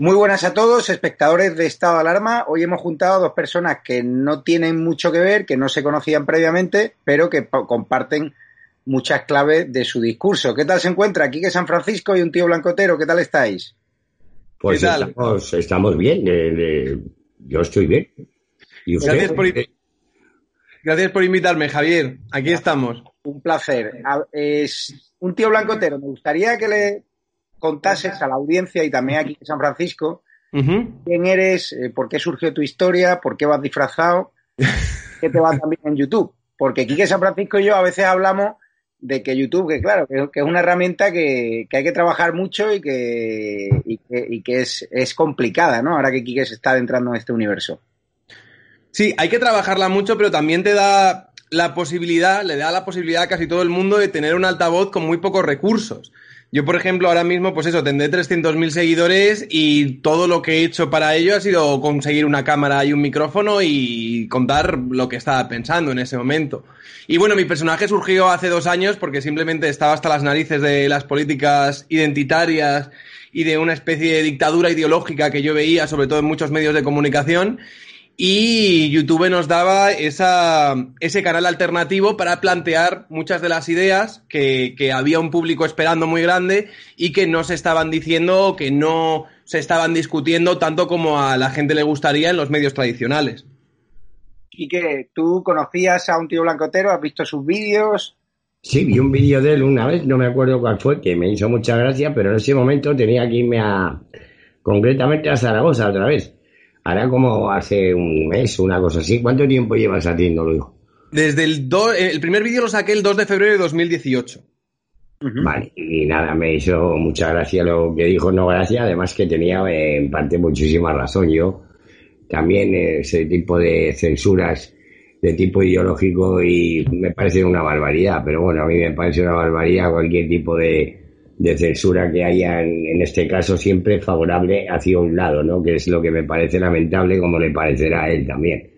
Muy buenas a todos, espectadores de Estado de Alarma. Hoy hemos juntado a dos personas que no tienen mucho que ver, que no se conocían previamente, pero que comparten muchas claves de su discurso. ¿Qué tal se encuentra? Aquí que San Francisco y un tío blancotero. ¿Qué tal estáis? Pues Estamos, bien. yo estoy bien. Gracias, por, gracias por invitarme, Javier. Aquí estamos. Un placer. Es un tío blancotero. Me gustaría que le contases a la audiencia y también aquí en San Francisco quién eres, eh, por qué surgió tu historia, por qué vas disfrazado, qué te va también en YouTube. Porque aquí en San Francisco y yo a veces hablamos de que YouTube, que claro, que, es una herramienta que, hay que trabajar mucho y que, y que, es, es, complicada, ¿no? Ahora que Quique se está entrando en este universo. Sí, hay que trabajarla mucho, pero también te da la posibilidad, le da la posibilidad a casi todo el mundo de tener un altavoz con muy pocos recursos. Yo, por ejemplo, ahora mismo, pues eso, tendré 300.000 seguidores y todo lo que he hecho para ello ha sido conseguir una cámara y un micrófono y contar lo que estaba pensando en ese momento. Y bueno, mi personaje surgió hace dos años porque simplemente estaba hasta las narices de las políticas identitarias y de una especie de dictadura ideológica que yo veía, sobre todo en muchos medios de comunicación, y YouTube nos daba esa, ese canal alternativo para plantear muchas de las ideas que, que, había un público esperando muy grande y que no se estaban diciendo, que no se estaban discutiendo tanto como a la gente le gustaría en los medios tradicionales. ¿Y que tú conocías a un tío blancotero? ¿Has visto sus vídeos? Sí, vi un vídeo de él una vez, no me acuerdo cuál fue, que me hizo mucha gracia, pero en ese momento tenía que irme a, concretamente a Zaragoza otra vez Hará como hace un mes, una cosa así. ¿Cuánto tiempo llevas haciéndolo, hijo? Desde el, eh, el primer vídeo lo saqué el 2 de febrero de 2018. Vale, y nada, me hizo mucha gracia lo que dijo, no gracia, además que tenía eh, en parte muchísima razón. Yo también ese tipo de censuras de tipo ideológico y me parece una barbaridad, pero bueno, a mí me parece una barbaridad cualquier tipo de, de censura que haya en, este caso siempre favorable hacia un lado, ¿no? Que es lo que me parece lamentable como le parecerá a él también.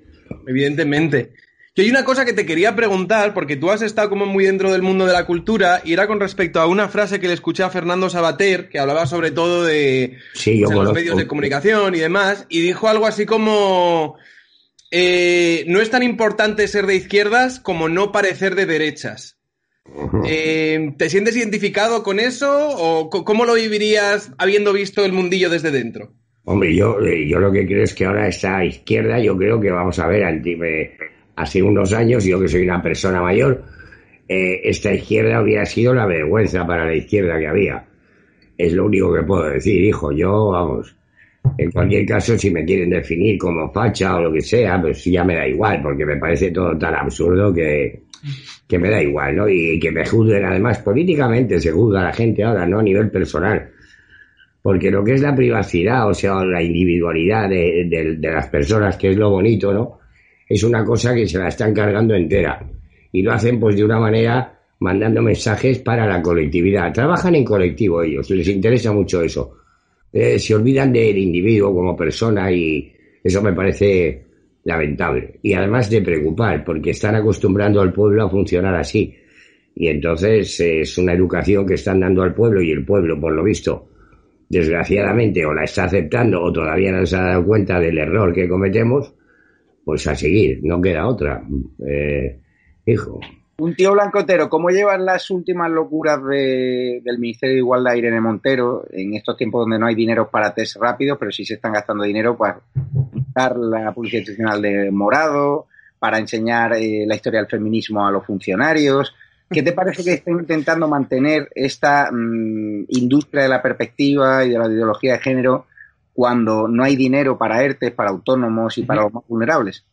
Evidentemente. Y hay una cosa que te quería preguntar, porque tú has estado como muy dentro del mundo de la cultura, y era con respecto a una frase que le escuché a Fernando Sabater, que hablaba sobre todo de los medios de comunicación y demás, y dijo algo así como... Eh, no es tan importante ser de izquierdas como no parecer de derechas. Eh, ¿Te sientes identificado con eso o cómo lo vivirías habiendo visto el mundillo desde dentro? Hombre, yo, eh, yo lo que creo es que ahora esta izquierda, yo creo que vamos a ver, hace unos años, yo que soy una persona mayor, eh, esta izquierda hubiera sido la vergüenza para la izquierda que había. Es lo único que puedo decir, hijo. Yo, vamos, en cualquier caso, si me quieren definir como facha o lo que sea, pues ya me da igual, porque me parece todo tan absurdo que, que me da igual, ¿no? Y, que me juzguen, además, políticamente se juzga a la gente ahora, no a nivel personal. Porque lo que es la privacidad, o sea, la individualidad de, las personas, que es lo bonito, ¿no? Es una cosa que se la están cargando entera. Y lo hacen, pues, de una manera mandando mensajes para la colectividad. Trabajan en colectivo ellos, les interesa mucho eso. Eh, se olvidan del individuo como persona y eso me parece lamentable. Y además de preocupar, porque están acostumbrando al pueblo a funcionar así. Y entonces es una educación que están dando al pueblo y el pueblo, por lo visto, desgraciadamente o la está aceptando o todavía no se ha dado cuenta del error que cometemos, pues a seguir, no queda otra. Eh, hijo. Un tío blancotero, ¿cómo llevan las últimas locuras del Ministerio de Igualdad Irene Montero en estos tiempos donde no hay dinero para test rápidos, pero sí se están gastando dinero para la publicidad institucional de Morado, para enseñar eh, la historia del feminismo a los funcionarios. ¿Qué te parece que estén intentando mantener esta mm, industria de la perspectiva y de la ideología de género cuando no hay dinero para ERTES, para autónomos y para los más vulnerables?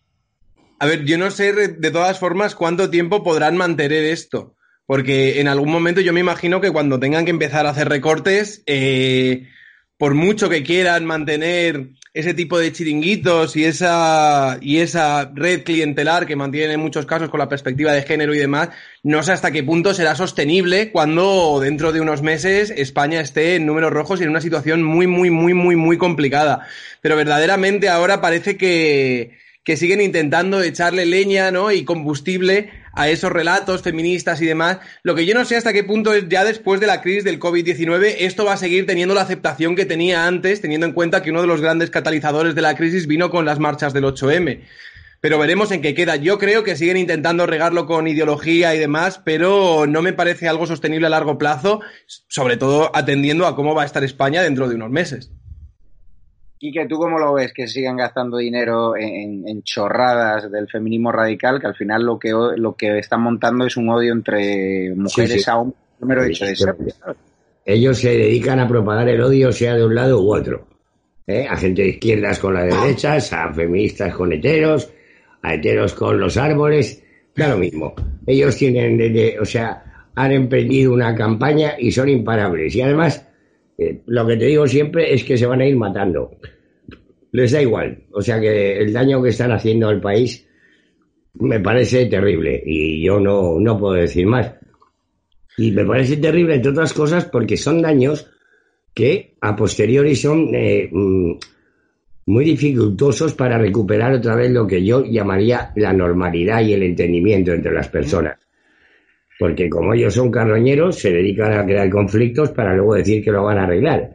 A ver, yo no sé de todas formas cuánto tiempo podrán mantener esto, porque en algún momento yo me imagino que cuando tengan que empezar a hacer recortes, eh, por mucho que quieran mantener ese tipo de chiringuitos y esa, y esa red clientelar que mantienen en muchos casos con la perspectiva de género y demás, no sé hasta qué punto será sostenible cuando dentro de unos meses España esté en números rojos y en una situación muy, muy, muy, muy, muy complicada. Pero verdaderamente ahora parece que, que siguen intentando echarle leña ¿no? y combustible a esos relatos feministas y demás. Lo que yo no sé hasta qué punto es ya después de la crisis del COVID-19 esto va a seguir teniendo la aceptación que tenía antes, teniendo en cuenta que uno de los grandes catalizadores de la crisis vino con las marchas del 8M. Pero veremos en qué queda. Yo creo que siguen intentando regarlo con ideología y demás, pero no me parece algo sostenible a largo plazo, sobre todo atendiendo a cómo va a estar España dentro de unos meses. Y que tú cómo lo ves, que sigan gastando dinero en, chorradas del feminismo radical, que al final lo que lo que están montando es un odio entre mujeres a hombres, número de Ellos se dedican a propagar el odio, sea de un lado u otro. ¿eh? A gente de izquierdas con la de derechas, a feministas con heteros, a heteros con los árboles, da lo mismo. Ellos tienen, o sea, han emprendido una campaña y son imparables. Y además eh, lo que te digo siempre es que se van a ir matando. Les da igual. O sea que el daño que están haciendo al país me parece terrible y yo no, no puedo decir más. Y me parece terrible, entre otras cosas, porque son daños que a posteriori son eh, mm, muy dificultosos para recuperar otra vez lo que yo llamaría la normalidad y el entendimiento entre las personas. Porque como ellos son carroñeros, se dedican a crear conflictos para luego decir que lo van a arreglar.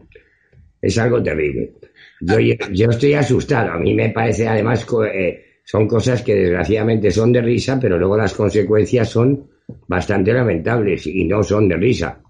Es algo terrible. Yo, yo estoy asustado. A mí me parece, además, eh, son cosas que desgraciadamente son de risa, pero luego las consecuencias son bastante lamentables y no son de risa.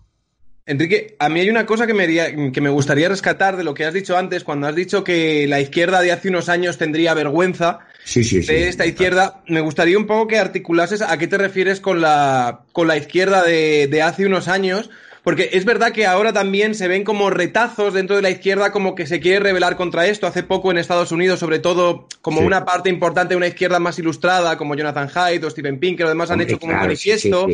Enrique, a mí hay una cosa que me, que me gustaría rescatar de lo que has dicho antes, cuando has dicho que la izquierda de hace unos años tendría vergüenza de esta izquierda. Me gustaría un poco que articulases a qué te refieres con la, con la izquierda de, de hace unos años, porque es verdad que ahora también se ven como retazos dentro de la izquierda como que se quiere rebelar contra esto. Hace poco en Estados Unidos, sobre todo, como una parte importante de una izquierda más ilustrada, como Jonathan Haidt o Stephen Pinker, además han hecho como un manifiesto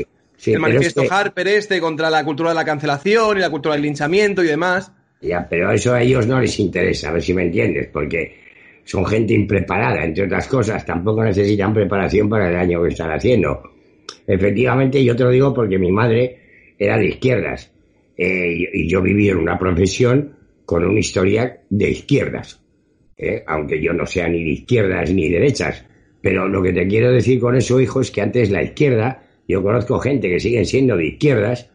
el manifiesto Harper este contra la cultura de la cancelación y la cultura del linchamiento y demás. Ya, pero eso a ellos no les interesa, a ver si me entiendes, porque son gente impreparada, entre otras cosas, tampoco necesitan preparación para el daño que están haciendo. Efectivamente, yo te lo digo porque mi madre era de izquierdas eh, y yo viví en una profesión con una historia de izquierdas, eh, aunque yo no sea ni de izquierdas ni de derechas. Pero lo que te quiero decir con eso, hijo, es que antes la izquierda yo conozco gente que siguen siendo de izquierdas,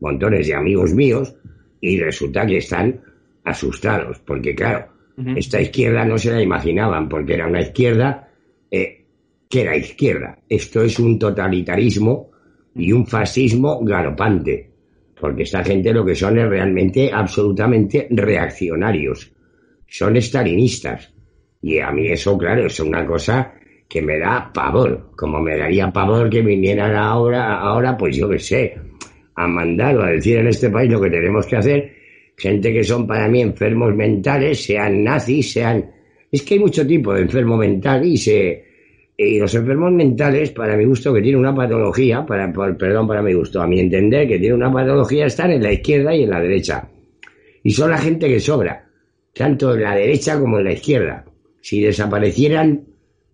montones de amigos míos, y resulta que están asustados, porque claro, esta izquierda no se la imaginaban, porque era una izquierda eh, que era izquierda. Esto es un totalitarismo y un fascismo galopante, porque esta gente lo que son es realmente absolutamente reaccionarios, son estalinistas. Y a mí eso, claro, es una cosa que me da pavor, como me daría pavor que vinieran ahora, ahora pues yo qué sé, a mandar o a decir en este país lo que tenemos que hacer, gente que son para mí enfermos mentales, sean nazis, sean... Es que hay mucho tipo de enfermo mental y se... Y los enfermos mentales, para mi gusto, que tienen una patología, para, perdón, para mi gusto, a mi entender, que tienen una patología, están en la izquierda y en la derecha. Y son la gente que sobra, tanto en la derecha como en la izquierda. Si desaparecieran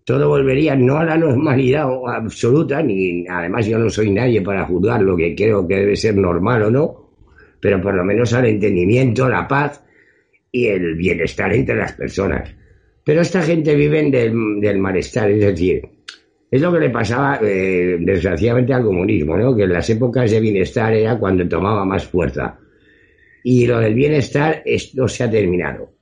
todo volvería no a la normalidad absoluta, ni además yo no soy nadie para juzgar lo que creo que debe ser normal o no, pero por lo menos al entendimiento, la paz y el bienestar entre las personas. Pero esta gente vive del, del malestar, es decir, es lo que le pasaba eh, desgraciadamente al comunismo, ¿no? que en las épocas de bienestar era cuando tomaba más fuerza. Y lo del bienestar esto se ha terminado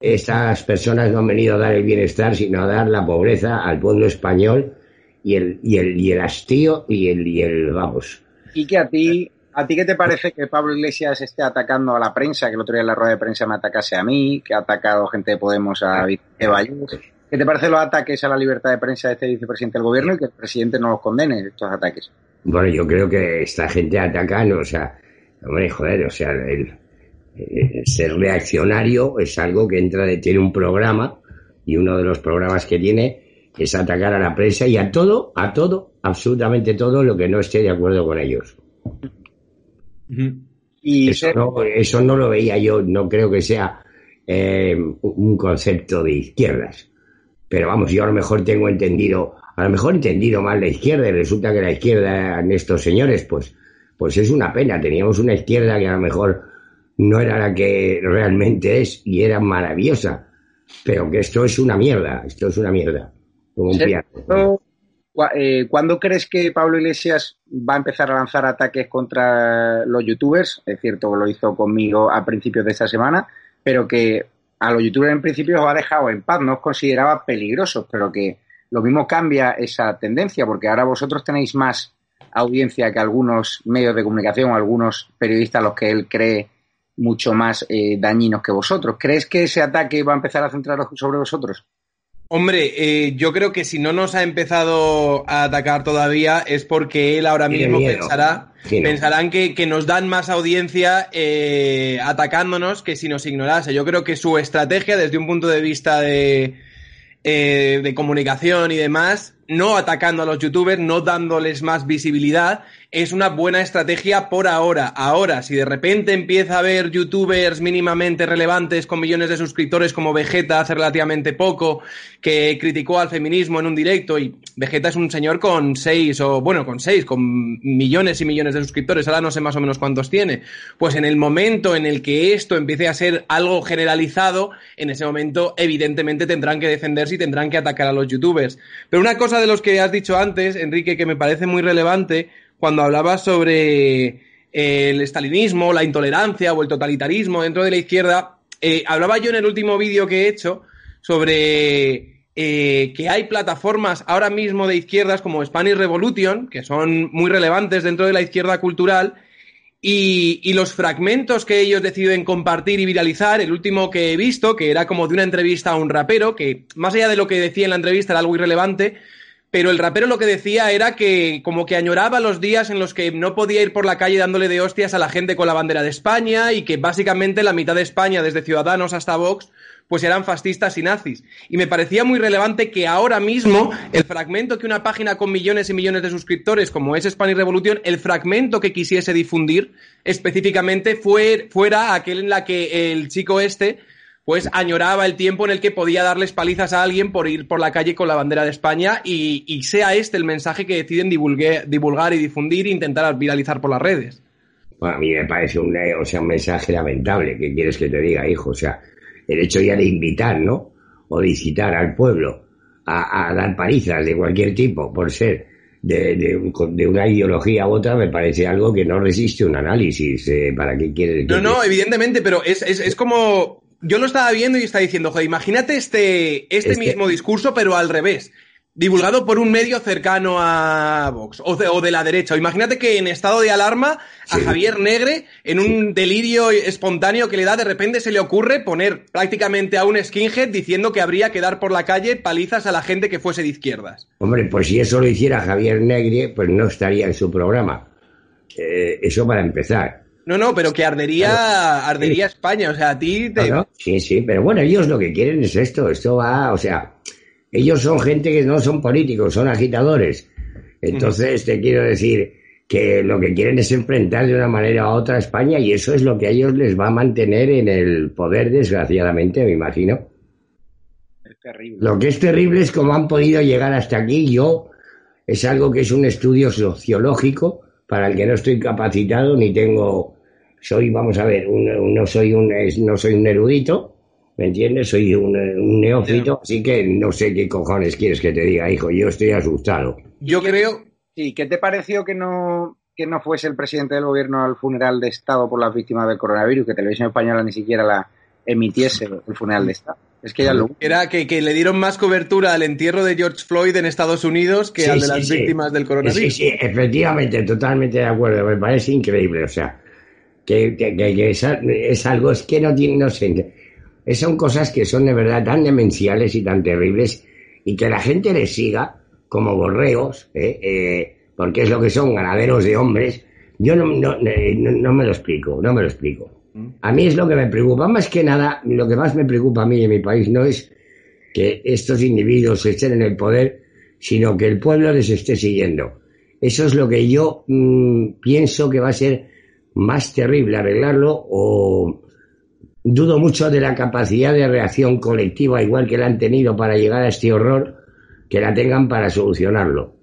estas personas no han venido a dar el bienestar, sino a dar la pobreza al pueblo español y el, y el, y el hastío y el, y el, vamos. Y que a ti, ¿a ti qué te parece que Pablo Iglesias esté atacando a la prensa, que el otro día en la rueda de prensa me atacase a mí, que ha atacado gente de Podemos a Vicente ¿Qué te parecen los ataques a la libertad de prensa de este vicepresidente del gobierno y que el presidente no los condene estos ataques? Bueno, yo creo que esta gente ataca, o sea, hombre, joder, o sea, el, ser reaccionario es algo que entra de, tiene un programa y uno de los programas que tiene es atacar a la prensa y a todo, a todo, absolutamente todo lo que no esté de acuerdo con ellos. Y eso no, eso no, lo veía yo, no creo que sea eh, un concepto de izquierdas. Pero vamos, yo a lo mejor tengo entendido, a lo mejor he entendido mal la izquierda y resulta que la izquierda en estos señores, pues, pues es una pena. Teníamos una izquierda que a lo mejor no era la que realmente es y era maravillosa. Pero que esto es una mierda, esto es una mierda. Como un piano. Eh, ¿Cuándo crees que Pablo Iglesias va a empezar a lanzar ataques contra los youtubers? Es cierto lo hizo conmigo a principios de esta semana, pero que a los youtubers en principio os ha dejado en paz, no os consideraba peligrosos, pero que lo mismo cambia esa tendencia, porque ahora vosotros tenéis más audiencia que algunos medios de comunicación, algunos periodistas a los que él cree mucho más eh, dañinos que vosotros. ¿Crees que ese ataque va a empezar a centrar sobre vosotros? Hombre, eh, yo creo que si no nos ha empezado a atacar todavía es porque él ahora mismo pensará, pensarán que, nos dan más audiencia eh, atacándonos que si nos ignorase. Yo creo que su estrategia desde un punto de vista de, eh, de comunicación y demás, no atacando a los youtubers, no dándoles más visibilidad, es una buena estrategia por ahora. Ahora, si de repente empieza a haber youtubers mínimamente relevantes con millones de suscriptores como Vegeta hace relativamente poco, que criticó al feminismo en un directo y Vegeta es un señor con seis o bueno, con seis, con millones y millones de suscriptores, ahora no sé más o menos cuántos tiene. Pues en el momento en el que esto empiece a ser algo generalizado, en ese momento evidentemente tendrán que defenderse y tendrán que atacar a los youtubers. Pero una cosa de los que has dicho antes, Enrique, que me parece muy relevante, cuando hablabas sobre eh, el estalinismo, la intolerancia o el totalitarismo dentro de la izquierda, eh, hablaba yo en el último vídeo que he hecho sobre eh, que hay plataformas ahora mismo de izquierdas como Spanish Revolution, que son muy relevantes dentro de la izquierda cultural, y, y, los fragmentos que ellos deciden compartir y viralizar, el último que he visto, que era como de una entrevista a un rapero, que más allá de lo que decía en la entrevista era algo irrelevante, pero el rapero lo que decía era que como que añoraba los días en los que no podía ir por la calle dándole de hostias a la gente con la bandera de España y que básicamente la mitad de España, desde Ciudadanos hasta Vox, pues eran fascistas y nazis. Y me parecía muy relevante que ahora mismo el fragmento que una página con millones y millones de suscriptores como es Spanish Revolution, el fragmento que quisiese difundir específicamente fue, fuera aquel en la que el chico este pues añoraba el tiempo en el que podía darles palizas a alguien por ir por la calle con la bandera de España y, sea este el mensaje que deciden divulgar y difundir e intentar viralizar por las redes. Bueno, a mí me parece un, o sea, un mensaje lamentable. ¿Qué quieres que te diga, hijo? O sea, el hecho ya de invitar, ¿no? O de incitar al pueblo a, dar palizas de cualquier tipo por ser de, de, una ideología u otra me parece algo que no resiste un análisis. Eh, ¿Para qué quieres? No, no, evidentemente, pero es, es, es como yo lo estaba viendo y estaba diciendo, joder, imagínate este, este mismo discurso, pero al revés. Divulgado por un medio cercano a Vox o de, o de la derecha. O imagínate que en estado de alarma a Javier Negre, en un delirio espontáneo que le da, de repente se le ocurre poner prácticamente a un skinhead diciendo que habría que dar por la calle palizas a la gente que fuese de izquierdas. Hombre, pues si eso lo hiciera Javier Negre, pues no estaría en su programa. Eh, eso para empezar. No, no, pero que ardería, ardería España, o sea, a ti te... Sí, sí, pero bueno, ellos lo que quieren es esto, esto va, o sea, ellos son gente que no son políticos, son agitadores. Entonces, te quiero decir que lo que quieren es enfrentar de una manera u otra a España y eso es lo que a ellos les va a mantener en el poder, desgraciadamente, me imagino. Es terrible. Lo que es terrible es cómo han podido llegar hasta aquí. Yo, es algo que es un estudio sociológico para el que no estoy capacitado ni tengo soy, vamos a ver, no, soy un, no soy un erudito, ¿me entiendes? Soy un, neófito, así que no sé qué cojones quieres que te diga, hijo, yo estoy asustado. Yo creo... Sí, ¿qué te pareció que no, que no fuese el presidente del gobierno al funeral de Estado por las víctimas del coronavirus, que Televisión Española ni siquiera la emitiese el funeral de Estado? Es que ya lo... Era que, le dieron más cobertura al entierro de George Floyd en Estados Unidos que al de las víctimas del coronavirus. Sí, sí, efectivamente, totalmente de acuerdo. Me parece increíble. O sea, que, es, algo, es que no tiene, no sé. son cosas que son de verdad tan demenciales y tan terribles y que la gente les siga como borreos, ¿eh? Eh, porque es lo que son ganaderos de hombres, yo no, no, no, me lo explico, no me lo explico. A mí es lo que me preocupa, más que nada, lo que más me preocupa a mí en mi país no es que estos individuos estén en el poder, sino que el pueblo les esté siguiendo. Eso es lo que yo mm, pienso que va a ser más terrible arreglarlo o dudo mucho de la capacidad de reacción colectiva, igual que la han tenido para llegar a este horror, que la tengan para solucionarlo.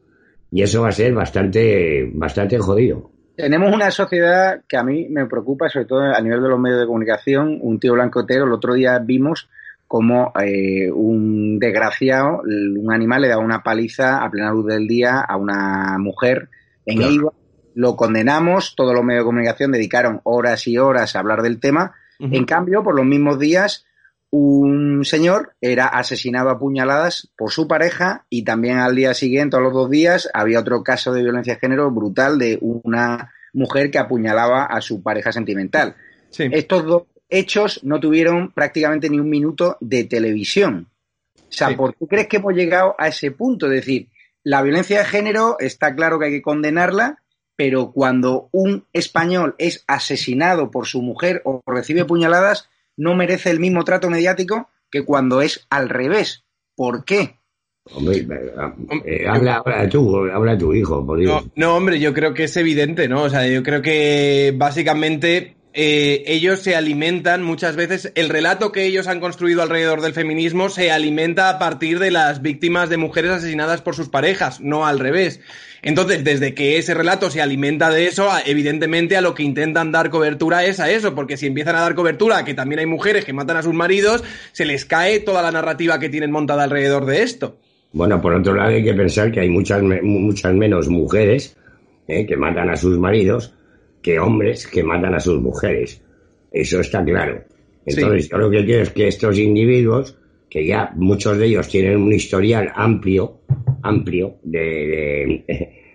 Y eso va a ser bastante, bastante jodido. Tenemos una sociedad que a mí me preocupa, sobre todo a nivel de los medios de comunicación. Un tío blancotero, el otro día vimos como eh, un desgraciado, un animal le da una paliza a plena luz del día a una mujer en claro. Lo condenamos, todos los medios de comunicación dedicaron horas y horas a hablar del tema. En cambio, por los mismos días, un señor era asesinado a puñaladas por su pareja y también al día siguiente, a los dos días, había otro caso de violencia de género brutal de una mujer que apuñalaba a su pareja sentimental. Estos dos hechos no tuvieron prácticamente ni un minuto de televisión. O sea, ¿por qué crees que hemos llegado a ese punto? Es decir, la violencia de género está claro que hay que condenarla, pero cuando un español es asesinado por su mujer o recibe puñaladas, no merece el mismo trato mediático que cuando es al revés. ¿Por qué? Hombre, eh, habla, habla, tú, habla tu hijo, por Dios. No, no, hombre, yo creo que es evidente, ¿no? O sea, yo creo que básicamente eh, ellos se alimentan muchas veces, el relato que ellos han construido alrededor del feminismo se alimenta a partir de las víctimas de mujeres asesinadas por sus parejas, no al revés. Entonces, desde que ese relato se alimenta de eso, evidentemente a lo que intentan dar cobertura es a eso, porque si empiezan a dar cobertura a que también hay mujeres que matan a sus maridos, se les cae toda la narrativa que tienen montada alrededor de esto. Bueno, por otro lado hay que pensar que hay muchas, muchas menos mujeres eh, que matan a sus maridos que hombres que matan a sus mujeres. Eso está claro. Entonces, yo lo que quiero es que estos individuos, que ya muchos de ellos tienen un historial amplio, amplio de,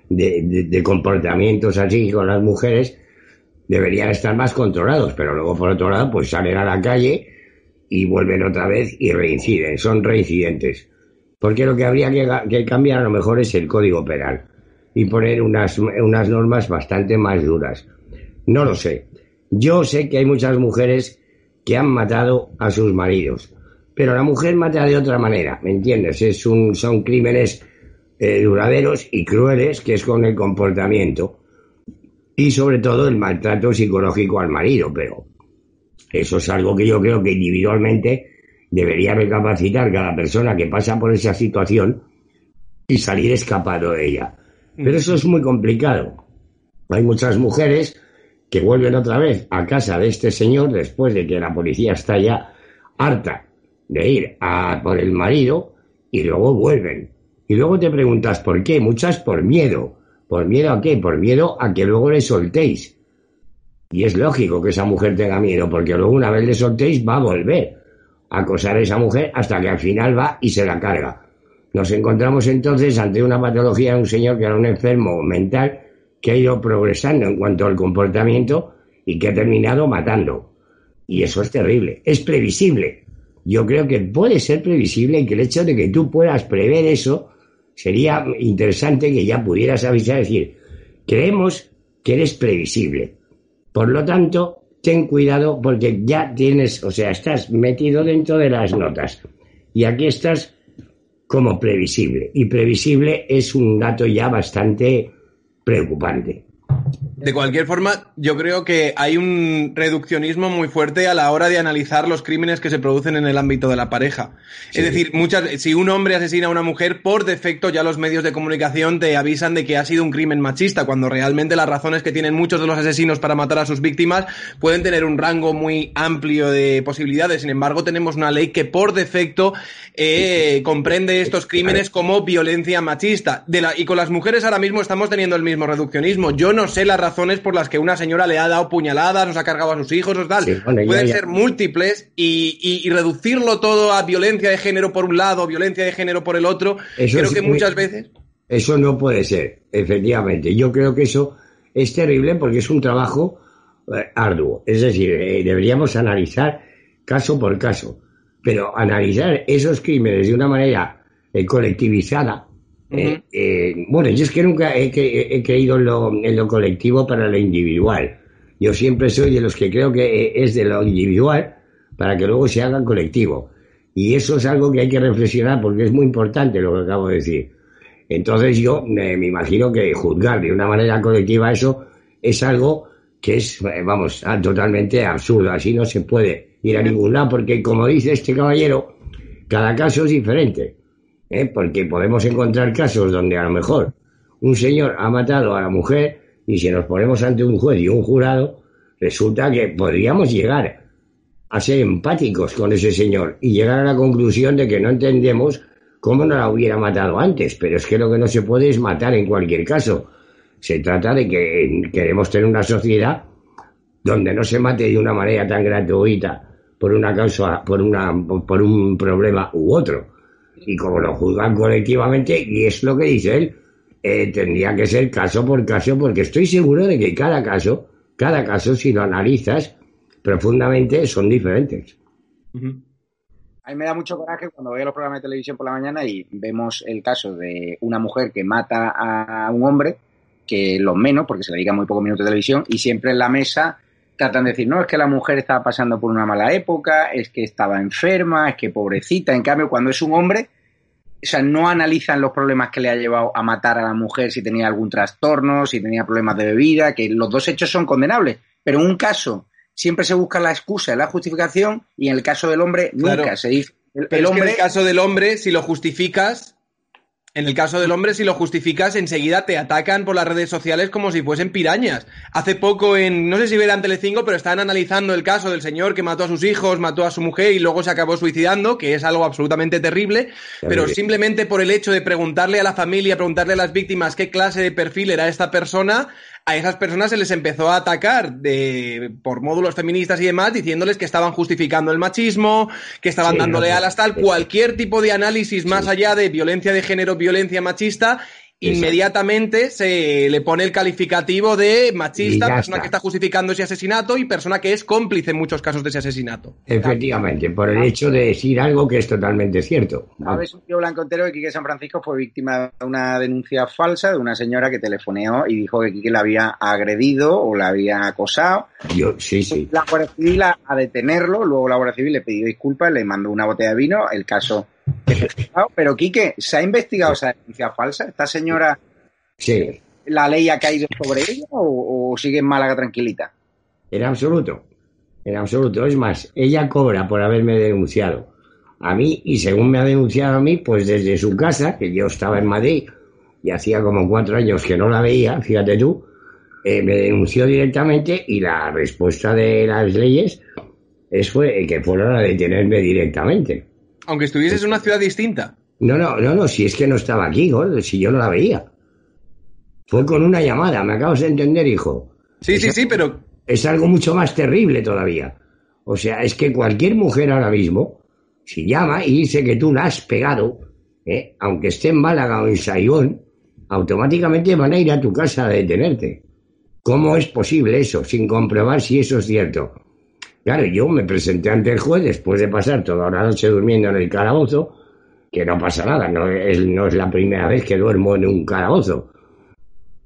de, de, comportamientos así con las mujeres, deberían estar más controlados, pero luego por otro lado, pues salen a la calle y vuelven otra vez y reinciden, son reincidentes. Porque lo que habría que, que cambiar a lo mejor es el código penal y poner unas, unas normas bastante más duras. No lo sé. Yo sé que hay muchas mujeres que han matado a sus maridos, pero la mujer mata de otra manera, ¿me entiendes? Es un, son crímenes eh, duraderos y crueles que es con el comportamiento y sobre todo el maltrato psicológico al marido, pero eso es algo que yo creo que individualmente debería recapacitar cada persona que pasa por esa situación y salir escapado de ella. Pero eso es muy complicado. Hay muchas mujeres que vuelven otra vez a casa de este señor después de que la policía está ya harta de ir a por el marido y luego vuelven. Y luego te preguntas por qué, muchas por miedo. ¿Por miedo a qué? Por miedo a que luego le soltéis. Y es lógico que esa mujer tenga miedo, porque luego una vez le soltéis va a volver a acosar a esa mujer hasta que al final va y se la carga. Nos encontramos entonces ante una patología de un señor que era un enfermo mental que ha ido progresando en cuanto al comportamiento y que ha terminado matando. Y eso es terrible. Es previsible. Yo creo que puede ser previsible y que el hecho de que tú puedas prever eso sería interesante que ya pudieras avisar, decir, creemos que eres previsible. Por lo tanto, ten cuidado porque ya tienes, o sea, estás metido dentro de las notas. Y aquí estás como previsible. Y previsible es un dato ya bastante preocupante. De cualquier forma, yo creo que hay un reduccionismo muy fuerte a la hora de analizar los crímenes que se producen en el ámbito de la pareja. Es decir, muchas, si un hombre asesina a una mujer, por defecto ya los medios de comunicación te avisan de que ha sido un crimen machista, cuando realmente las razones que tienen muchos de los asesinos para matar a sus víctimas pueden tener un rango muy amplio de posibilidades. Sin embargo, tenemos una ley que por defecto eh, comprende estos crímenes como violencia machista. De la, y con las mujeres ahora mismo estamos teniendo el mismo reduccionismo. Yo no sé las razones por las que una señora le ha dado puñaladas, nos ha cargado a sus hijos o tal. Pueden ser múltiples y, reducirlo todo a violencia de género por un lado, violencia de género por el otro. creo que muchas veces. Eso no puede ser, efectivamente. Yo creo que eso es terrible porque es un trabajo eh, arduo. Es decir, eh, deberíamos analizar caso por caso. Pero analizar esos crímenes de una manera eh, colectivizada, eh, eh, bueno, yo es que nunca he, creído en lo, en lo, colectivo para lo individual. Yo siempre soy de los que creo que es de lo individual para que luego se haga colectivo. Y eso es algo que hay que reflexionar porque es muy importante lo que acabo de decir. Entonces yo me, imagino que juzgar de una manera colectiva eso es algo que es, vamos, totalmente absurdo. Así no se puede ir a ningún lado porque, como dice este caballero, cada caso es diferente. ¿Eh? Porque podemos encontrar casos donde a lo mejor un señor ha matado a la mujer y si nos ponemos ante un juez y un jurado, resulta que podríamos llegar a ser empáticos con ese señor y llegar a la conclusión de que no entendemos cómo no la hubiera matado antes, pero es que lo que no se puede es matar en cualquier caso. Se trata de que queremos tener una sociedad donde no se mate de una manera tan gratuita por una causa, por una, por un problema u otro. Y como lo juzgan colectivamente, y es lo que dice él, eh, tendría que ser caso por caso, porque estoy seguro de que cada caso, cada caso, si lo analizas profundamente, son diferentes. A mí me da mucho coraje cuando veo los programas de televisión por la mañana y vemos el caso de una mujer que mata a un hombre, que lo menos, porque se le dedica muy pocos minutos de televisión, y siempre en la mesa tratan de decir, no, es que la mujer estaba pasando por una mala época, es que estaba enferma, es que pobrecita. En cambio, cuando es un hombre, o sea, no analizan los problemas que le ha llevado a matar a la mujer, si tenía algún trastorno, si tenía problemas de bebida, que los dos hechos son condenables. Pero en un caso siempre se busca la excusa, la justificación, y en el caso del hombre nunca se dice. El, hombre... en el caso del hombre, si lo justificas, en el caso del hombre, si lo justificas, enseguida te atacan por las redes sociales como si fuesen pirañas. Hace poco en, no sé si verán Telecinco, pero están analizando el caso del señor que mató a sus hijos, mató a su mujer y luego se acabó suicidando, que es algo absolutamente terrible, pero simplemente por el hecho de preguntarle a la familia, preguntarle a las víctimas qué clase de perfil era esta persona, a esas personas se les empezó a atacar de, por módulos feministas y demás, diciéndoles que estaban justificando el machismo, que estaban dándole alas tal, cualquier tipo de análisis más allá de violencia de género, violencia machista, inmediatamente se le pone el calificativo de machista, persona que está justificando ese asesinato y persona que es cómplice en muchos casos de ese asesinato. Efectivamente, por el hecho de decir algo que es totalmente cierto. Sabes, un tío blanco entero de Quique San Francisco fue víctima de una denuncia falsa de una señora que telefoneó y dijo que Quique la había agredido o la había acosado. Yo, sí, sí. La Guardia Civil a, a detenerlo, luego la Guardia Civil le pidió disculpas, le mandó una botella de vino, el caso pero Quique, ¿se ha investigado esa denuncia falsa? ¿Esta señora, sí. la ley ha caído sobre ella o, sigue en Málaga tranquilita? En absoluto, en absoluto. Es más, ella cobra por haberme denunciado a mí y según me ha denunciado a mí, pues desde su casa, que yo estaba en Madrid y hacía como cuatro años que no la veía, fíjate tú, eh, me denunció directamente y la respuesta de las leyes es fue que fueron a detenerme directamente. Aunque estuvieses en una ciudad distinta. No, no, no, no, si es que no estaba aquí, gordo, si yo no la veía. Fue con una llamada, me acabas de entender, hijo. Sí, sí, sí, pero... Es algo mucho más terrible todavía. O sea, es que cualquier mujer ahora mismo, si llama y dice que tú la has pegado, ¿eh? aunque esté en Málaga o en Saigón, automáticamente van a ir a tu casa a detenerte. ¿Cómo es posible eso, sin comprobar si eso es cierto? Claro, yo me presenté ante el juez después de pasar toda la noche durmiendo en el calabozo, que no pasa nada, no es, no es la primera vez que duermo en un calabozo.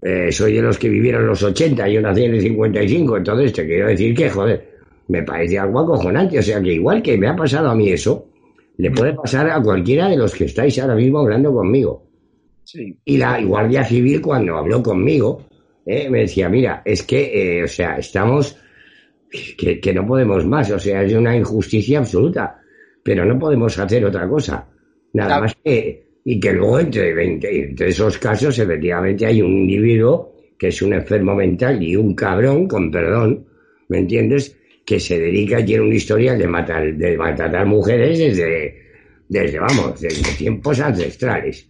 Eh, soy de los que vivieron los 80 y yo nací en el 55, entonces te quiero decir que, joder, me parece algo acojonante. O sea que igual que me ha pasado a mí eso, le puede pasar a cualquiera de los que estáis ahora mismo hablando conmigo. Sí. Y la Guardia Civil cuando habló conmigo, eh, me decía, mira, es que, eh, o sea, estamos que, no podemos más, o sea, es una injusticia absoluta, pero no podemos hacer otra cosa, nada más que, y que luego entre, 20, entre esos casos efectivamente hay un individuo que es un enfermo mental y un cabrón, con perdón, ¿me entiendes? Que se dedica y tiene una historia de matar, de maltratar mujeres desde, desde, vamos, desde tiempos ancestrales.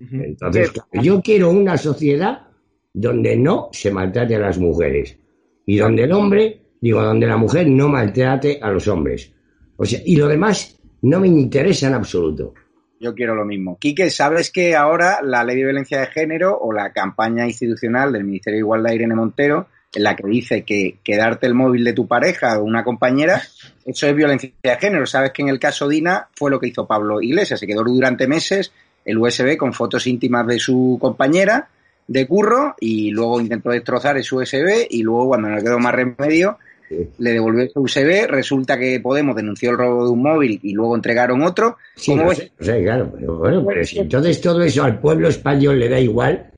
Entonces, yo quiero una sociedad donde no se maltrate a las mujeres y donde el hombre Digo, donde la mujer no maltrate a los hombres. O sea, y lo demás no me interesa en absoluto. Yo quiero lo mismo. Quique, ¿sabes que ahora la ley de violencia de género o la campaña institucional del Ministerio de Igualdad Irene Montero en la que dice que, quedarte el móvil de tu pareja o una compañera, eso es violencia de género. Sabes que en el caso Dina fue lo que hizo Pablo Iglesias, se quedó durante meses el USB con fotos íntimas de su compañera de curro y luego intentó destrozar ese USB y luego cuando no quedó más remedio le devolvió ese USB, resulta que Podemos denunció el robo de un móvil y luego entregaron otro. Sí, claro, pero bueno, pero si entonces todo eso al pueblo español le da igual,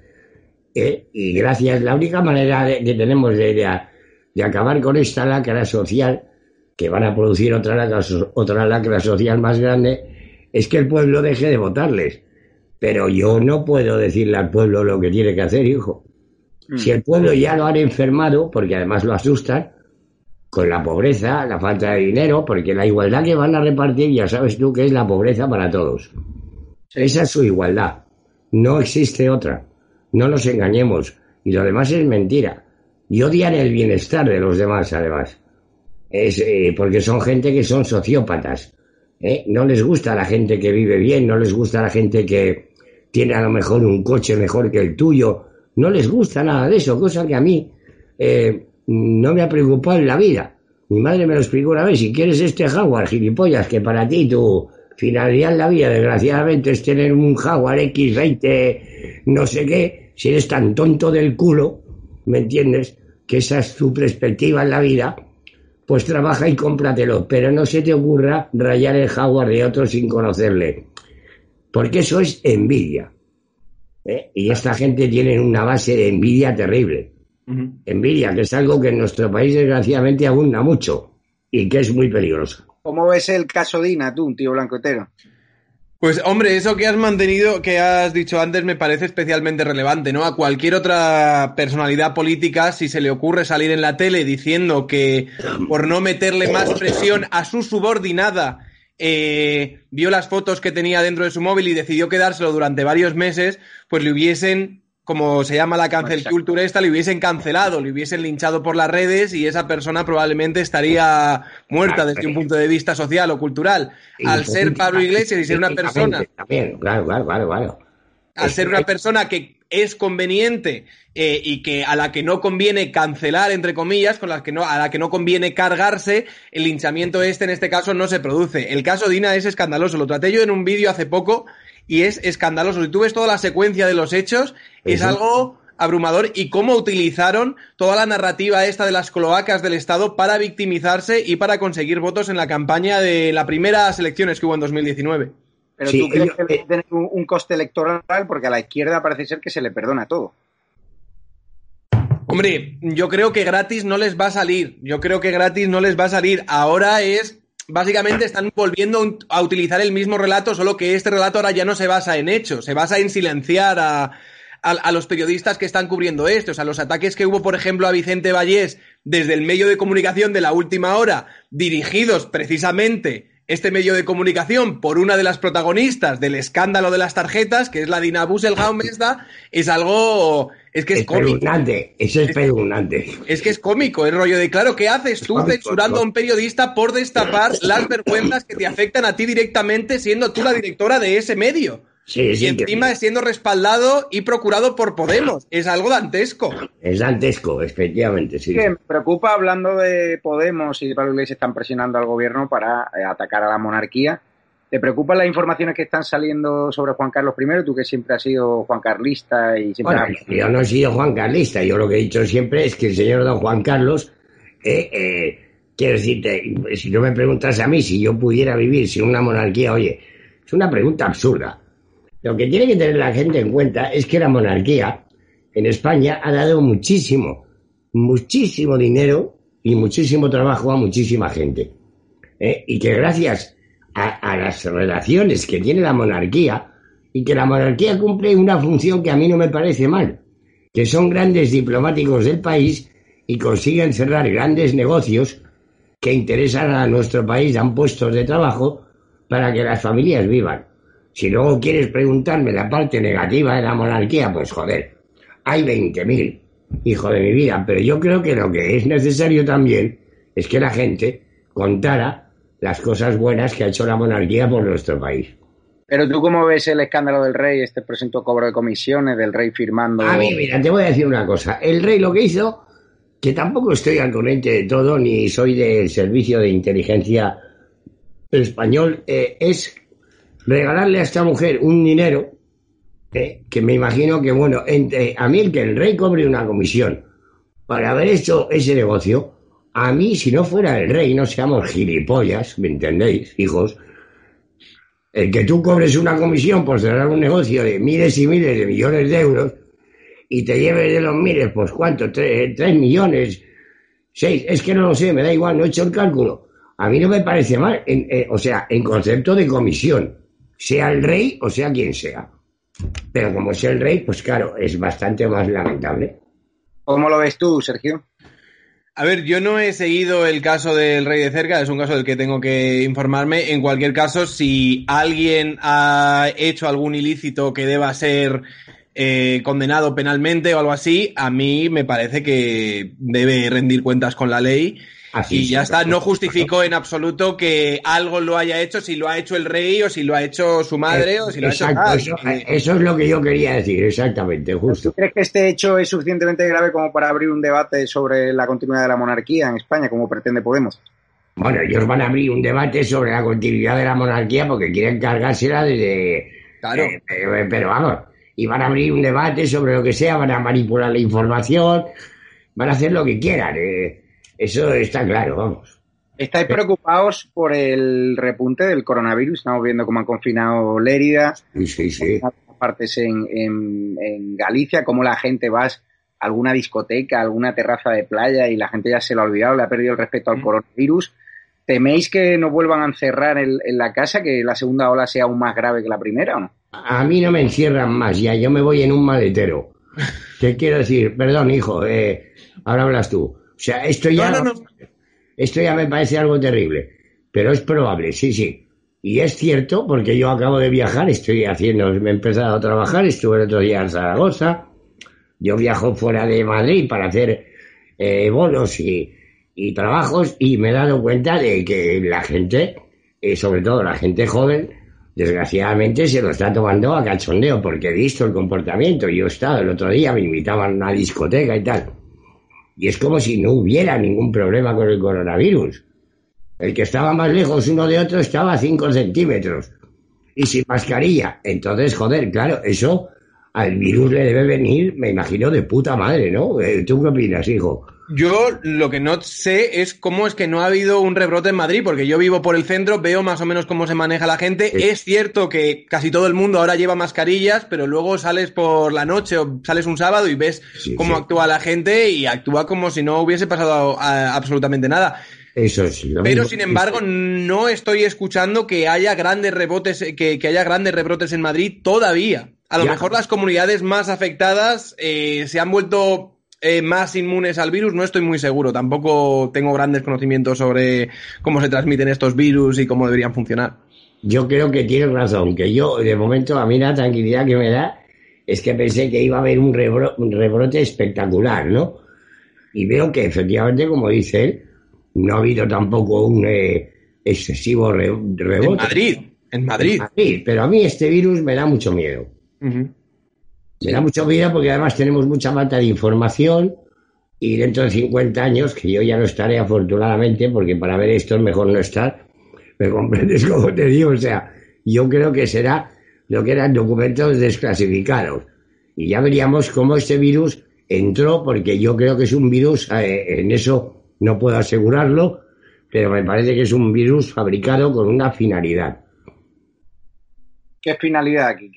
¿eh? y gracias, la única manera que tenemos de, de, acabar con esta lacra social, que van a producir otra lacra, otra lacra social más grande, es que el pueblo deje de votarles. Pero yo no puedo decirle al pueblo lo que tiene que hacer, hijo. Si el pueblo ya lo han enfermado, porque además lo asustan, con la pobreza, la falta de dinero, porque la igualdad que van a repartir, ya sabes tú que es la pobreza para todos. Esa es su igualdad. No existe otra. No nos engañemos. Y lo demás es mentira. Y odian el bienestar de los demás, además. Es, eh, porque son gente que son sociópatas. ¿eh? No les gusta la gente que vive bien, no les gusta la gente que tiene a lo mejor un coche mejor que el tuyo. No les gusta nada de eso, cosa que a mí eh, no me ha preocupado en la vida. Mi madre me lo explicó una vez, si quieres este Jaguar, gilipollas, que para ti tu finalidad en la vida, desgraciadamente, es tener un Jaguar X20, no sé qué, si eres tan tonto del culo, ¿me entiendes? Que esa es tu perspectiva en la vida, pues trabaja y cómpratelo, pero no se te ocurra rayar el Jaguar de otro sin conocerle, porque eso es envidia. ¿eh? Y esta gente tiene una base de envidia terrible. Envidia, que es algo que en nuestro país desgraciadamente abunda mucho y que es muy peligroso. ¿Cómo ves el caso Dina, tú, un tío blancoetero? Pues hombre, eso que has mantenido, que has dicho antes, me parece especialmente relevante, ¿no? A cualquier otra personalidad política, si se le ocurre salir en la tele diciendo que por no meterle más presión a su subordinada, eh, vio las fotos que tenía dentro de su móvil y decidió quedárselo durante varios meses, pues le hubiesen como se llama la cancel culture esta, le hubiesen cancelado, le hubiesen linchado por las redes y esa persona probablemente estaría muerta desde un punto de vista social o cultural. Al ser Pablo Iglesias y ser una persona... claro, claro, claro, Al ser una persona que es conveniente eh, y que a la que no conviene cancelar, entre comillas, con las que no, a la que no conviene cargarse, el linchamiento este en este caso no se produce. El caso Dina es escandaloso. Lo traté yo en un vídeo hace poco y es escandaloso. Si tú ves toda la secuencia de los hechos, es algo abrumador y cómo utilizaron toda la narrativa esta de las cloacas del Estado para victimizarse y para conseguir votos en la campaña de las primeras elecciones que hubo en 2019. Pero tú crees que tiene un, coste electoral porque a la izquierda parece ser que se le perdona todo. Hombre, yo creo que gratis no les va a salir. Yo creo que gratis no les va a salir. Ahora es básicamente están volviendo a utilizar el mismo relato, solo que este relato ahora ya no se basa en hechos, se basa en silenciar a, a, los periodistas que están cubriendo esto. O sea, los ataques que hubo, por ejemplo, a Vicente Vallés desde el medio de comunicación de la última hora, dirigidos precisamente este medio de comunicación por una de las protagonistas del escándalo de las tarjetas, que es la Dina Busselbaum es algo... Es que es, cómico. eso es, es Es que es cómico, el rollo de, claro, ¿qué haces tú censurando a un periodista por destapar las vergüenzas que te afectan a ti directamente siendo tú la directora de ese medio? y encima siendo respaldado y procurado por Podemos. Es algo dantesco. Es dantesco, efectivamente, sí. me preocupa, hablando de Podemos y de Pablo Iglesias están presionando al gobierno para eh, atacar a la monarquía. ¿Te preocupan las informaciones que están saliendo sobre Juan Carlos I? Tú que siempre has sido Juan Carlista y siempre bueno, Yo no he sido Juan Carlista. Yo lo que he dicho siempre es que el señor don Juan Carlos... Eh, eh, quiero decirte, si no me preguntas a mí si yo pudiera vivir sin una monarquía, oye, es una pregunta absurda. Lo que tiene que tener la gente en cuenta es que la monarquía en España ha dado muchísimo, muchísimo dinero y muchísimo trabajo a muchísima gente. ¿eh? Y que gracias a, las relaciones que tiene la monarquía, y que la monarquía cumple una función que a mí no me parece mal, que son grandes diplomáticos del país y consiguen cerrar grandes negocios que interesan a nuestro país, dan puestos de trabajo para que las familias vivan. Si luego quieres preguntarme la parte negativa de la monarquía, pues joder, hay 20.000, hijo de mi vida, pero yo creo que lo que es necesario también es que la gente contara las cosas buenas que ha hecho la monarquía por nuestro país. Pero tú cómo ves el escándalo del rey, este presunto cobro de comisiones, del rey firmando... A mí, mira, te voy a decir una cosa. El rey lo que hizo que tampoco estoy al corriente de todo, ni soy del servicio de inteligencia español, eh, es regalarle a esta mujer un dinero eh, que me imagino que, bueno, entre, a mí el que el rey cobre una comisión para haber hecho ese negocio, a mí, si no fuera el rey, no seamos gilipollas, ¿me entendéis, hijos? El que tú cobres una comisión por cerrar un negocio de miles y miles de millones de euros y te lleves de los miles, pues cuánto, tres, millones, seis, es que no lo sé, me da igual, no he hecho el cálculo. A mí no me parece mal, eh, o sea, en concepto de comisión, sea el rey o sea quien sea. Pero como es el rey, pues claro, es bastante más lamentable. ¿Cómo lo ves tú, Sergio? A ver, yo no he seguido el caso del rey de cerca, es un caso del que tengo que informarme. En cualquier caso, si alguien ha hecho algún ilícito que deba ser eh, condenado penalmente o algo así, a mí me parece que debe rendir cuentas con la ley y ya está, no justifico en absoluto que algo lo haya hecho, si lo ha hecho el rey o si lo ha hecho su madre o si lo ha hecho... Eso, eso, es lo que yo quería decir, exactamente, justo. ¿Tú crees que este hecho es suficientemente grave como para abrir un debate sobre la continuidad de la monarquía en España, como pretende Podemos? Bueno, ellos van a abrir un debate sobre la continuidad de la monarquía porque quieren cargársela desde... Claro. Eh, pero, vamos, y van a abrir un debate sobre lo que sea, van a manipular la información, van a hacer lo que quieran. Eh eso está claro, vamos. ¿Estáis preocupados por el repunte del coronavirus? Estamos viendo cómo han confinado Lérida, sí, sí, sí. partes en, en, Galicia, cómo la gente va a alguna discoteca, alguna terraza de playa y la gente ya se lo ha olvidado, le ha perdido el respeto al mm. coronavirus. ¿Teméis que nos vuelvan a encerrar en, la casa, que la segunda ola sea aún más grave que la primera o no? A mí no me encierran más, ya yo me voy en un maletero. ¿Qué quiero decir? Perdón, hijo, eh, ahora hablas tú. O sea, esto ya, esto ya me parece algo terrible, pero es probable, sí, sí. Y es cierto, porque yo acabo de viajar, estoy haciendo, me he empezado a trabajar, estuve el otro día en Zaragoza, yo viajo fuera de Madrid para hacer eh, bolos y, trabajos y me he dado cuenta de que la gente, eh, sobre todo la gente joven, desgraciadamente se lo está tomando a cachondeo porque he visto el comportamiento. Yo he estado el otro día, me invitaban a una discoteca y tal. Y es como si no hubiera ningún problema con el coronavirus. El que estaba más lejos uno de otro estaba a 5 centímetros y sin mascarilla. Entonces, joder, claro, eso al virus le debe venir, me imagino, de puta madre, ¿no? Eh, ¿Tú qué opinas, hijo? Yo lo que no sé es cómo es que no ha habido un rebrote en Madrid, porque yo vivo por el centro, veo más o menos cómo se maneja la gente. Es cierto que casi todo el mundo ahora lleva mascarillas, pero luego sales por la noche o sales un sábado y ves cómo actúa la gente y actúa como si no hubiese pasado absolutamente nada. Eso sí. Pero sin embargo, no estoy escuchando que haya grandes rebotes, que, haya grandes rebrotes en Madrid todavía. A lo mejor las comunidades más afectadas eh, se han vuelto eh, más inmunes al virus, no estoy muy seguro. Tampoco tengo grandes conocimientos sobre cómo se transmiten estos virus y cómo deberían funcionar. Yo creo que tienes razón, que yo, de momento, a mí la tranquilidad que me da es que pensé que iba a haber un, rebrote espectacular, ¿no? Y veo que efectivamente, como dice él, no ha habido tampoco un eh, excesivo rebote. En Madrid, en Madrid. Pero a mí este virus me da mucho miedo. Me da mucho miedo porque además tenemos mucha falta de información y dentro de 50 años, que yo ya no estaré afortunadamente, porque para ver esto es mejor no estar, ¿me comprendes como te digo? O sea, yo creo que será lo que eran documentos desclasificados. Y ya veríamos cómo este virus entró, porque yo creo que es un virus, eh, en eso no puedo asegurarlo, pero me parece que es un virus fabricado con una finalidad. ¿Qué finalidad aquí?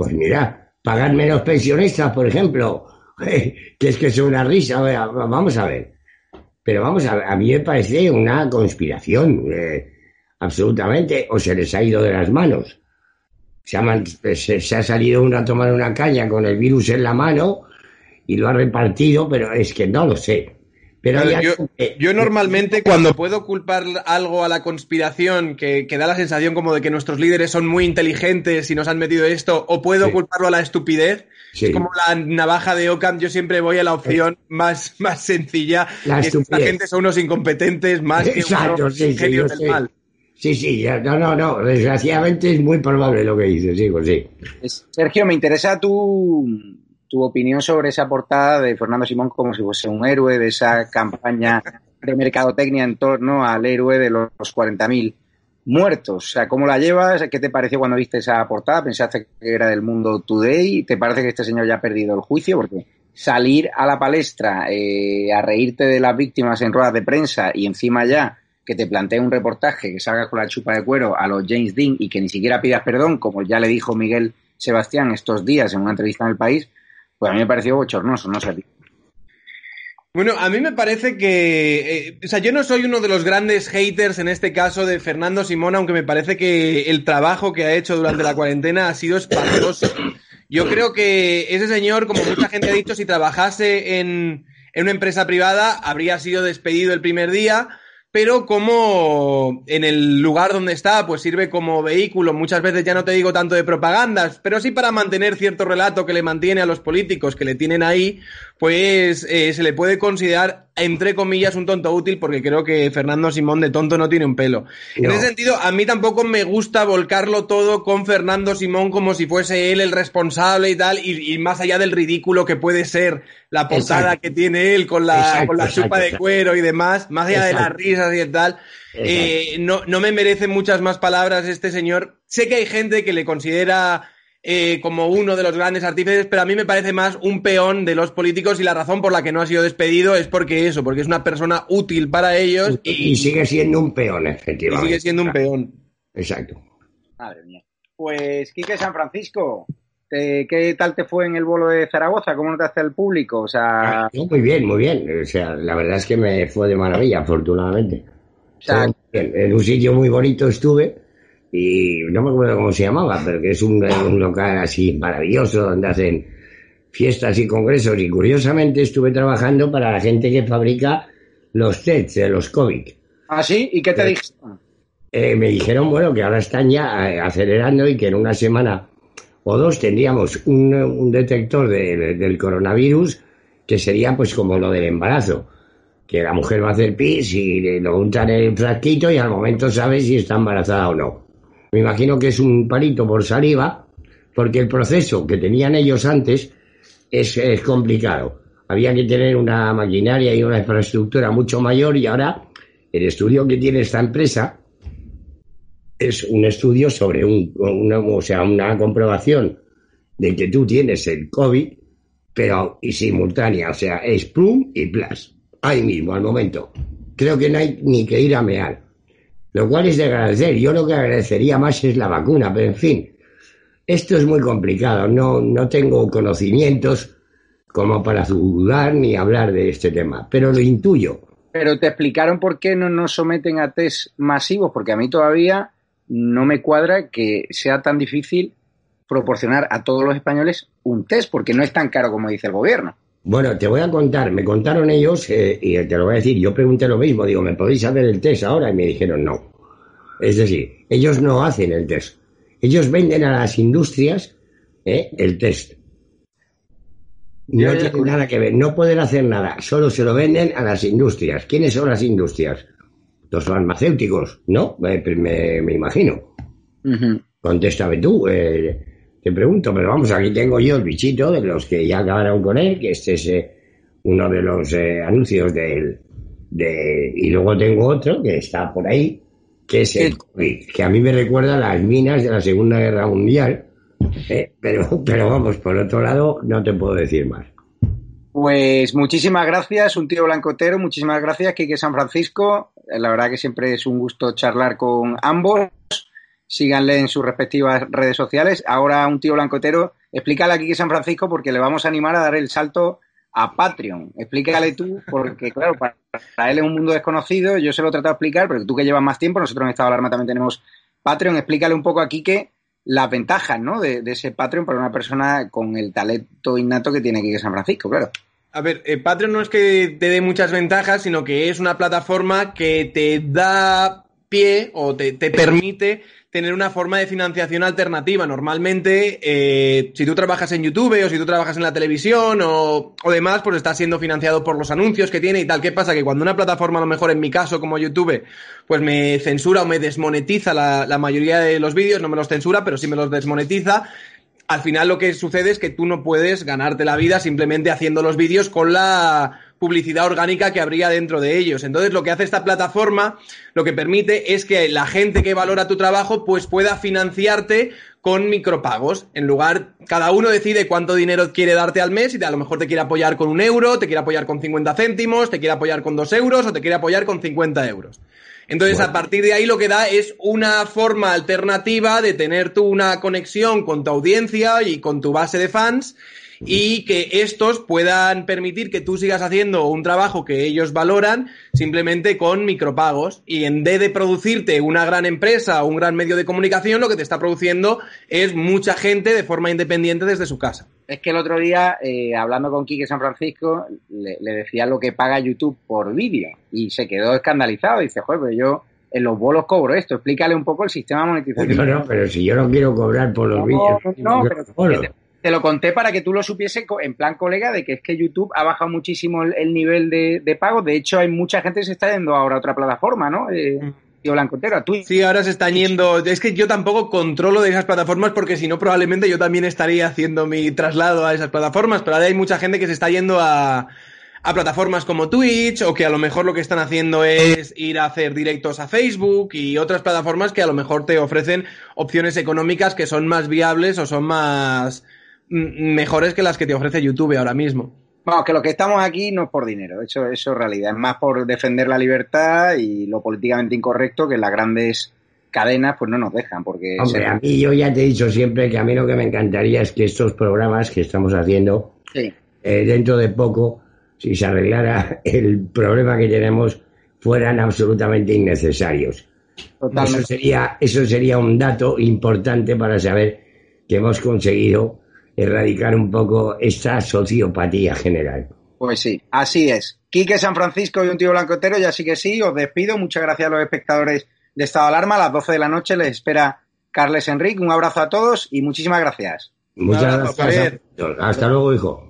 Pues mira, pagar menos pensionistas, por ejemplo, que es que es una risa, vamos a ver. Pero vamos a ver, a mí me parece una conspiración, eh, absolutamente, o se les ha ido de las manos. Se ha, se ha salido uno a tomar una caña con el virus en la mano y lo ha repartido, pero es que no lo sé. Pero yo, normalmente cuando puedo culpar algo a la conspiración, que, da la sensación como de que nuestros líderes son muy inteligentes y nos han metido esto, o puedo culparlo a la estupidez, es como la navaja de Ockham, yo siempre voy a la opción más, más sencilla. La, gente son unos incompetentes más que unos genios del mal. Sí, sí, no, no, no, desgraciadamente es muy probable lo que dices, pues sí. Sergio, me interesa tu, tu opinión sobre esa portada de Fernando Simón como si fuese un héroe de esa campaña de mercadotecnia en torno al héroe de los 40.000 muertos. O sea, ¿cómo la llevas? ¿Qué te pareció cuando viste esa portada? ¿Pensaste que era del Mundo Today? ¿Te parece que este señor ya ha perdido el juicio? Porque salir a la palestra eh, a reírte de las víctimas en ruedas de prensa y encima ya que te plantee un reportaje que salgas con la chupa de cuero a los James Dean y que ni siquiera pidas perdón, como ya le dijo Miguel Sebastián estos días en una entrevista en el país, pues a mí me pareció bochornoso, no sé. Bueno, a mí me parece que, eh, o sea, yo no soy uno de los grandes haters en este caso de Fernando Simón, aunque me parece que el trabajo que ha hecho durante la cuarentena ha sido espantoso. Yo creo que ese señor, como mucha gente ha dicho, si trabajase en, en una empresa privada, habría sido despedido el primer día pero como en el lugar donde está, pues sirve como vehículo, muchas veces ya no te digo tanto de propagandas, pero sí para mantener cierto relato que le mantiene a los políticos que le tienen ahí, pues eh, se le puede considerar, entre comillas, un tonto útil, porque creo que Fernando Simón de tonto no tiene un pelo. En ese sentido, a mí tampoco me gusta volcarlo todo con Fernando Simón como si fuese él el responsable y tal, y, más allá del ridículo que puede ser la posada que tiene él con la, con la chupa de cuero y demás, más allá de las risas y tal. Eh, no, no me merece muchas más palabras este señor. Sé que hay gente que le considera eh, como uno de los grandes artífices, pero a mí me parece más un peón de los políticos y la razón por la que no ha sido despedido es porque eso, porque es una persona útil para ellos. Y, sigue siendo un peón, efectivamente. sigue siendo un peón. Exacto. Madre mía. Pues, Quique San Francisco, ¿qué tal te fue en el bolo de Zaragoza? ¿Cómo te hace el público? O sea... Ah, muy bien, muy bien. O sea, la verdad es que me fue de maravilla, afortunadamente. en un sitio muy bonito estuve y no me acuerdo cómo se llamaba, pero que es un, local así maravilloso donde hacen fiestas y congresos y curiosamente estuve trabajando para la gente que fabrica los tests de los COVID. ¿Ah, sí? ¿Y qué te dijeron? Eh, me dijeron, bueno, que ahora están ya eh, acelerando y que en una semana o dos tendríamos un, detector del coronavirus que sería pues como lo del embarazo, que la mujer va a hacer pis y lo untan en el frasquito y al momento sabe si está embarazada o no. Me imagino que es un palito por saliva, porque el proceso que tenían ellos antes es, complicado. Había que tener una maquinaria y una infraestructura mucho mayor y ahora el estudio que tiene esta empresa es un estudio sobre un, una, o sea, una comprobación de que tú tienes el COVID, pero y simultánea, o sea, es plum y plus, ahí mismo, al momento. Creo que no hay ni que ir a mear lo cual es de agradecer. Yo lo que agradecería más es la vacuna, pero en fin, esto es muy complicado. No, no tengo conocimientos como para dudar ni hablar de este tema, pero lo intuyo. Pero te explicaron por qué no nos someten a test masivos, porque a mí todavía no me cuadra que sea tan difícil proporcionar a todos los españoles un test, porque no es tan caro como dice el gobierno. Bueno, te voy a contar, me contaron ellos, eh, y te lo voy a decir, yo pregunté lo mismo, digo, ¿me podéis hacer el test ahora? Y me dijeron no. Es decir, ellos no hacen el test. Ellos venden a las industrias eh, el test. No tiene nada que ver, no pueden hacer nada, solo se lo venden a las industrias. ¿Quiénes son las industrias? Los farmacéuticos, ¿no? Me, me, imagino. Contéstame tú. Eh, te pregunto, pero vamos, aquí tengo yo el bichito de los que ya acabaron con él, que este es eh, uno de los eh, anuncios del, de, y luego tengo otro que está por ahí, que es el COVID, que a mí me recuerda a las minas de la Segunda Guerra Mundial, eh, pero, pero vamos, por otro lado, no te puedo decir más. Pues muchísimas gracias, un tío blancotero, muchísimas gracias, Kike San Francisco. La verdad que siempre es un gusto charlar con ambos síganle en sus respectivas redes sociales. Ahora un tío blancotero, explícale aquí que San Francisco porque le vamos a animar a dar el salto a Patreon. Explícale tú, porque claro, para, él es un mundo desconocido, yo se lo he tratado de explicar, pero tú que llevas más tiempo, nosotros en Estado de Alarma también tenemos Patreon, explícale un poco aquí que las ventajas ¿no? de, ese Patreon para una persona con el talento innato que tiene aquí San Francisco, claro. A ver, eh, Patreon no es que te dé muchas ventajas, sino que es una plataforma que te da pie o te, te permite tener una forma de financiación alternativa. Normalmente, eh, si tú trabajas en YouTube o si tú trabajas en la televisión o, o, demás, pues está siendo financiado por los anuncios que tiene y tal. ¿Qué pasa? Que cuando una plataforma, a lo mejor en mi caso como YouTube, pues me censura o me desmonetiza la, la mayoría de los vídeos, no me los censura, pero sí me los desmonetiza, al final lo que sucede es que tú no puedes ganarte la vida simplemente haciendo los vídeos con la publicidad orgánica que habría dentro de ellos. Entonces, lo que hace esta plataforma, lo que permite es que la gente que valora tu trabajo, pues pueda financiarte con micropagos. En lugar, cada uno decide cuánto dinero quiere darte al mes y a lo mejor te quiere apoyar con un euro, te quiere apoyar con 50 céntimos, te quiere apoyar con dos euros o te quiere apoyar con 50 euros. Entonces, a partir de ahí lo que da es una forma alternativa de tener tú una conexión con tu audiencia y con tu base de fans y que estos puedan permitir que tú sigas haciendo un trabajo que ellos valoran simplemente con micropagos y en vez de producirte una gran empresa o un gran medio de comunicación, lo que te está produciendo es mucha gente de forma independiente desde su casa. Es que el otro día, eh, hablando con Quique San Francisco, le, decía lo que paga YouTube por vídeo y se quedó escandalizado. Dice, joder, pero yo en los bolos cobro esto. Explícale un poco el sistema de monetización. No, no, pero si yo no quiero cobrar por los vídeos. No, pero te lo conté para que tú lo supieses en plan colega de que es que YouTube ha bajado muchísimo el, nivel de, pago. De hecho, hay mucha gente que se está yendo ahora a otra plataforma, ¿no? Eh, mm. Tío Blancotero, a Twitch. Sí, ahora se están yendo. Es que yo tampoco controlo de esas plataformas porque si no, probablemente yo también estaría haciendo mi traslado a esas plataformas. Pero ahora hay mucha gente que se está yendo a, a plataformas como Twitch o que a lo mejor lo que están haciendo es ir a hacer directos a Facebook y otras plataformas que a lo mejor te ofrecen opciones económicas que son más viables o son más mejores que las que te ofrece YouTube ahora mismo. Vamos, que lo que estamos aquí no es por dinero, eso, eso es realidad, es más por defender la libertad y lo políticamente incorrecto que las grandes cadenas pues no nos dejan. Porque Hombre, a mí yo ya te he dicho siempre que a mí lo que me encantaría es que estos programas que estamos haciendo, eh, dentro de poco, si se arreglara el problema que tenemos, fueran absolutamente innecesarios. Eso sería, eso sería un dato importante para saber que hemos conseguido erradicar un poco esta sociopatía general. Pues sí, así es. Quique San Francisco y un tío blancotero, ya sí que sí, os despido. Muchas gracias a los espectadores de Estado de Alarma. A las 12 de la noche les espera Carles Enrique. Un abrazo a todos y muchísimas gracias. Muchas gracias. Hasta luego, hijo.